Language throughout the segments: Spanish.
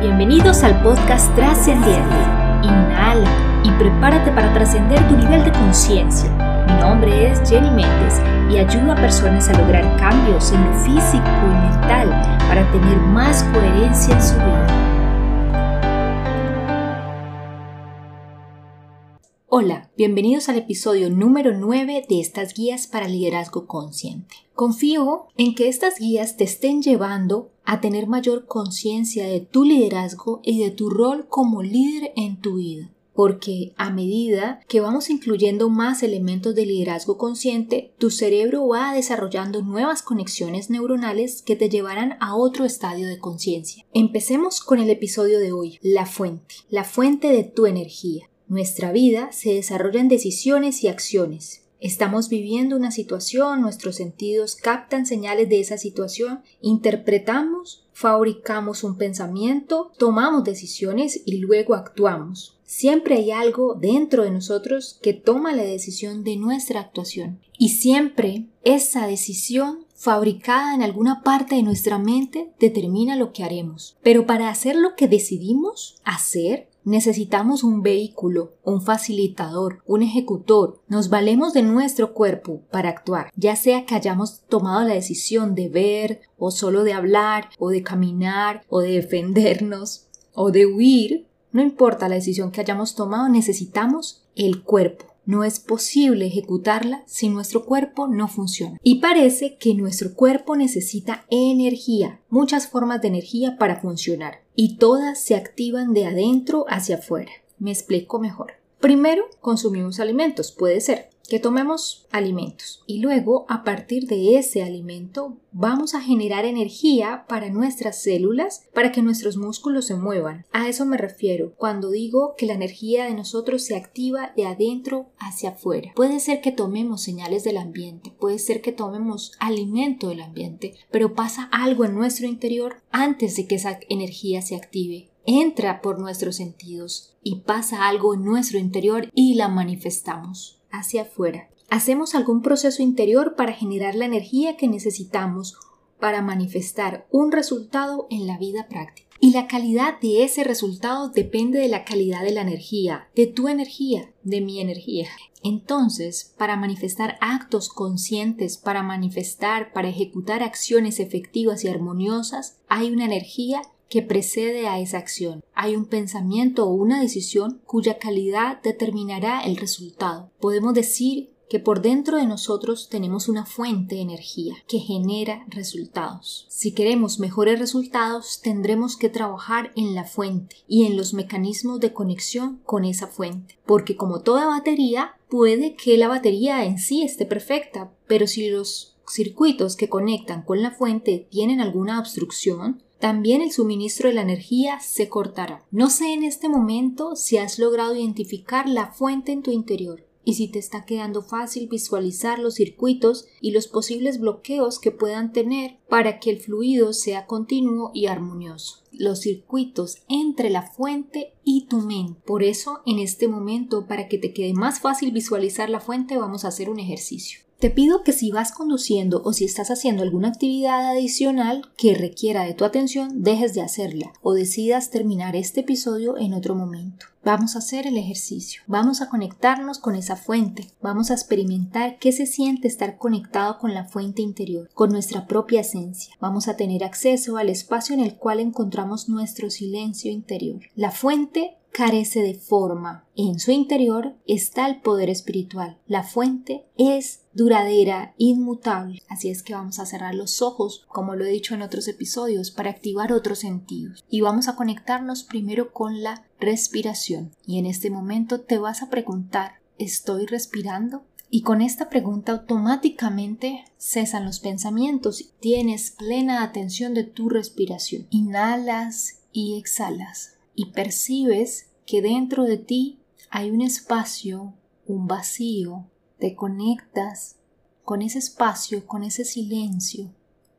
Bienvenidos al podcast Trascendiente. Inhala y prepárate para trascender tu nivel de conciencia. Mi nombre es Jenny Méndez y ayudo a personas a lograr cambios en lo físico y mental para tener más coherencia en su vida. Hola, bienvenidos al episodio número 9 de estas guías para liderazgo consciente. Confío en que estas guías te estén llevando a tener mayor conciencia de tu liderazgo y de tu rol como líder en tu vida porque a medida que vamos incluyendo más elementos de liderazgo consciente, tu cerebro va desarrollando nuevas conexiones neuronales que te llevarán a otro estadio de conciencia. Empecemos con el episodio de hoy, la fuente, la fuente de tu energía. Nuestra vida se desarrolla en decisiones y acciones. Estamos viviendo una situación, nuestros sentidos captan señales de esa situación, interpretamos, fabricamos un pensamiento, tomamos decisiones y luego actuamos. Siempre hay algo dentro de nosotros que toma la decisión de nuestra actuación. Y siempre esa decisión fabricada en alguna parte de nuestra mente determina lo que haremos. Pero para hacer lo que decidimos hacer, Necesitamos un vehículo, un facilitador, un ejecutor. Nos valemos de nuestro cuerpo para actuar, ya sea que hayamos tomado la decisión de ver, o solo de hablar, o de caminar, o de defendernos, o de huir. No importa la decisión que hayamos tomado, necesitamos el cuerpo. No es posible ejecutarla si nuestro cuerpo no funciona. Y parece que nuestro cuerpo necesita energía, muchas formas de energía para funcionar, y todas se activan de adentro hacia afuera. Me explico mejor. Primero, consumimos alimentos, puede ser que tomemos alimentos y luego a partir de ese alimento vamos a generar energía para nuestras células para que nuestros músculos se muevan. A eso me refiero cuando digo que la energía de nosotros se activa de adentro hacia afuera. Puede ser que tomemos señales del ambiente, puede ser que tomemos alimento del ambiente, pero pasa algo en nuestro interior antes de que esa energía se active entra por nuestros sentidos y pasa algo en nuestro interior y la manifestamos hacia afuera. Hacemos algún proceso interior para generar la energía que necesitamos para manifestar un resultado en la vida práctica. Y la calidad de ese resultado depende de la calidad de la energía, de tu energía, de mi energía. Entonces, para manifestar actos conscientes, para manifestar, para ejecutar acciones efectivas y armoniosas, hay una energía que precede a esa acción. Hay un pensamiento o una decisión cuya calidad determinará el resultado. Podemos decir que por dentro de nosotros tenemos una fuente de energía que genera resultados. Si queremos mejores resultados, tendremos que trabajar en la fuente y en los mecanismos de conexión con esa fuente, porque como toda batería, puede que la batería en sí esté perfecta, pero si los circuitos que conectan con la fuente tienen alguna obstrucción, también el suministro de la energía se cortará. No sé en este momento si has logrado identificar la fuente en tu interior y si te está quedando fácil visualizar los circuitos y los posibles bloqueos que puedan tener para que el fluido sea continuo y armonioso. Los circuitos entre la fuente y tu mente. Por eso, en este momento, para que te quede más fácil visualizar la fuente, vamos a hacer un ejercicio. Te pido que si vas conduciendo o si estás haciendo alguna actividad adicional que requiera de tu atención, dejes de hacerla o decidas terminar este episodio en otro momento. Vamos a hacer el ejercicio, vamos a conectarnos con esa fuente, vamos a experimentar qué se siente estar conectado con la fuente interior, con nuestra propia esencia. Vamos a tener acceso al espacio en el cual encontramos nuestro silencio interior. La fuente carece de forma. En su interior está el poder espiritual. La fuente es duradera, inmutable. Así es que vamos a cerrar los ojos, como lo he dicho en otros episodios, para activar otros sentidos. Y vamos a conectarnos primero con la respiración. Y en este momento te vas a preguntar, ¿estoy respirando? Y con esta pregunta automáticamente cesan los pensamientos tienes plena atención de tu respiración. Inhalas y exhalas y percibes que dentro de ti hay un espacio, un vacío, te conectas con ese espacio, con ese silencio,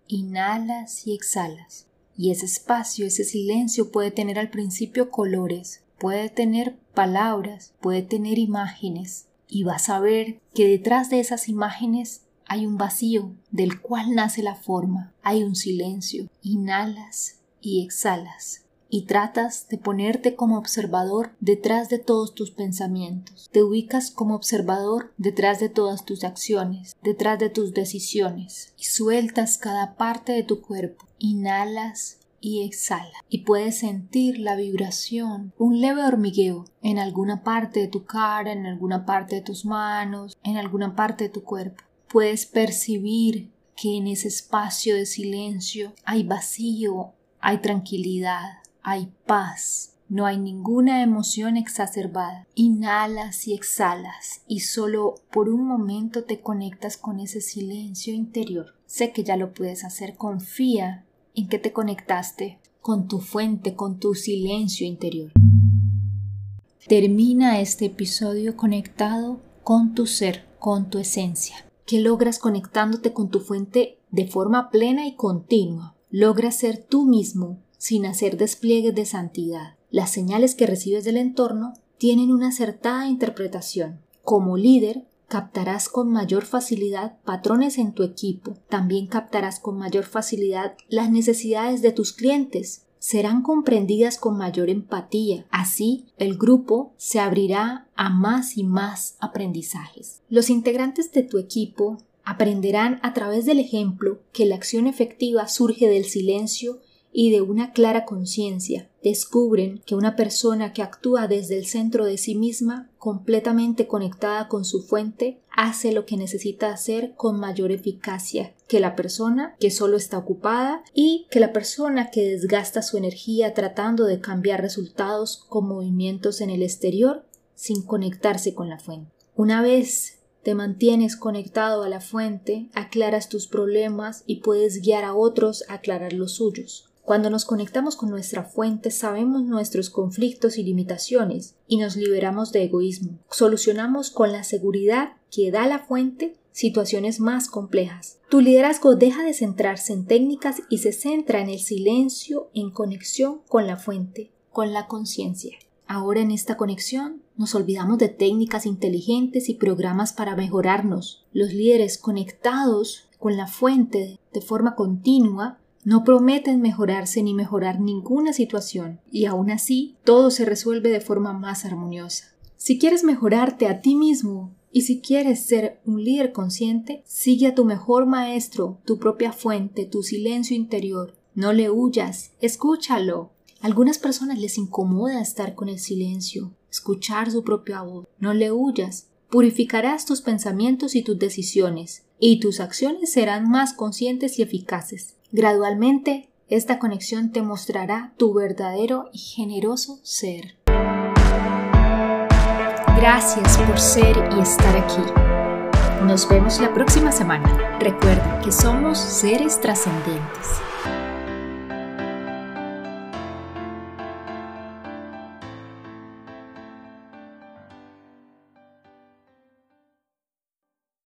inhalas y exhalas. Y ese espacio, ese silencio puede tener al principio colores, puede tener palabras, puede tener imágenes, y vas a ver que detrás de esas imágenes hay un vacío del cual nace la forma, hay un silencio. Inhalas y exhalas y tratas de ponerte como observador detrás de todos tus pensamientos. Te ubicas como observador detrás de todas tus acciones, detrás de tus decisiones y sueltas cada parte de tu cuerpo. Inhalas y exhala y puedes sentir la vibración, un leve hormigueo en alguna parte de tu cara, en alguna parte de tus manos, en alguna parte de tu cuerpo. Puedes percibir que en ese espacio de silencio hay vacío, hay tranquilidad, hay paz, no hay ninguna emoción exacerbada. Inhalas y exhalas y solo por un momento te conectas con ese silencio interior. Sé que ya lo puedes hacer, confía en que te conectaste con tu fuente, con tu silencio interior. Termina este episodio conectado con tu ser, con tu esencia. ¿Qué logras conectándote con tu fuente de forma plena y continua? Logras ser tú mismo sin hacer despliegues de santidad. Las señales que recibes del entorno tienen una acertada interpretación. Como líder, captarás con mayor facilidad patrones en tu equipo. También captarás con mayor facilidad las necesidades de tus clientes. Serán comprendidas con mayor empatía. Así, el grupo se abrirá a más y más aprendizajes. Los integrantes de tu equipo aprenderán a través del ejemplo que la acción efectiva surge del silencio y de una clara conciencia, descubren que una persona que actúa desde el centro de sí misma, completamente conectada con su fuente, hace lo que necesita hacer con mayor eficacia que la persona que solo está ocupada y que la persona que desgasta su energía tratando de cambiar resultados con movimientos en el exterior sin conectarse con la fuente. Una vez te mantienes conectado a la fuente, aclaras tus problemas y puedes guiar a otros a aclarar los suyos. Cuando nos conectamos con nuestra fuente sabemos nuestros conflictos y limitaciones y nos liberamos de egoísmo. Solucionamos con la seguridad que da la fuente situaciones más complejas. Tu liderazgo deja de centrarse en técnicas y se centra en el silencio en conexión con la fuente, con la conciencia. Ahora en esta conexión nos olvidamos de técnicas inteligentes y programas para mejorarnos. Los líderes conectados con la fuente de forma continua no prometen mejorarse ni mejorar ninguna situación, y aún así todo se resuelve de forma más armoniosa. Si quieres mejorarte a ti mismo y si quieres ser un líder consciente, sigue a tu mejor maestro, tu propia fuente, tu silencio interior. No le huyas, escúchalo. Algunas personas les incomoda estar con el silencio, escuchar su propia voz. No le huyas. Purificarás tus pensamientos y tus decisiones, y tus acciones serán más conscientes y eficaces. Gradualmente, esta conexión te mostrará tu verdadero y generoso ser. Gracias por ser y estar aquí. Nos vemos la próxima semana. Recuerda que somos seres trascendentes.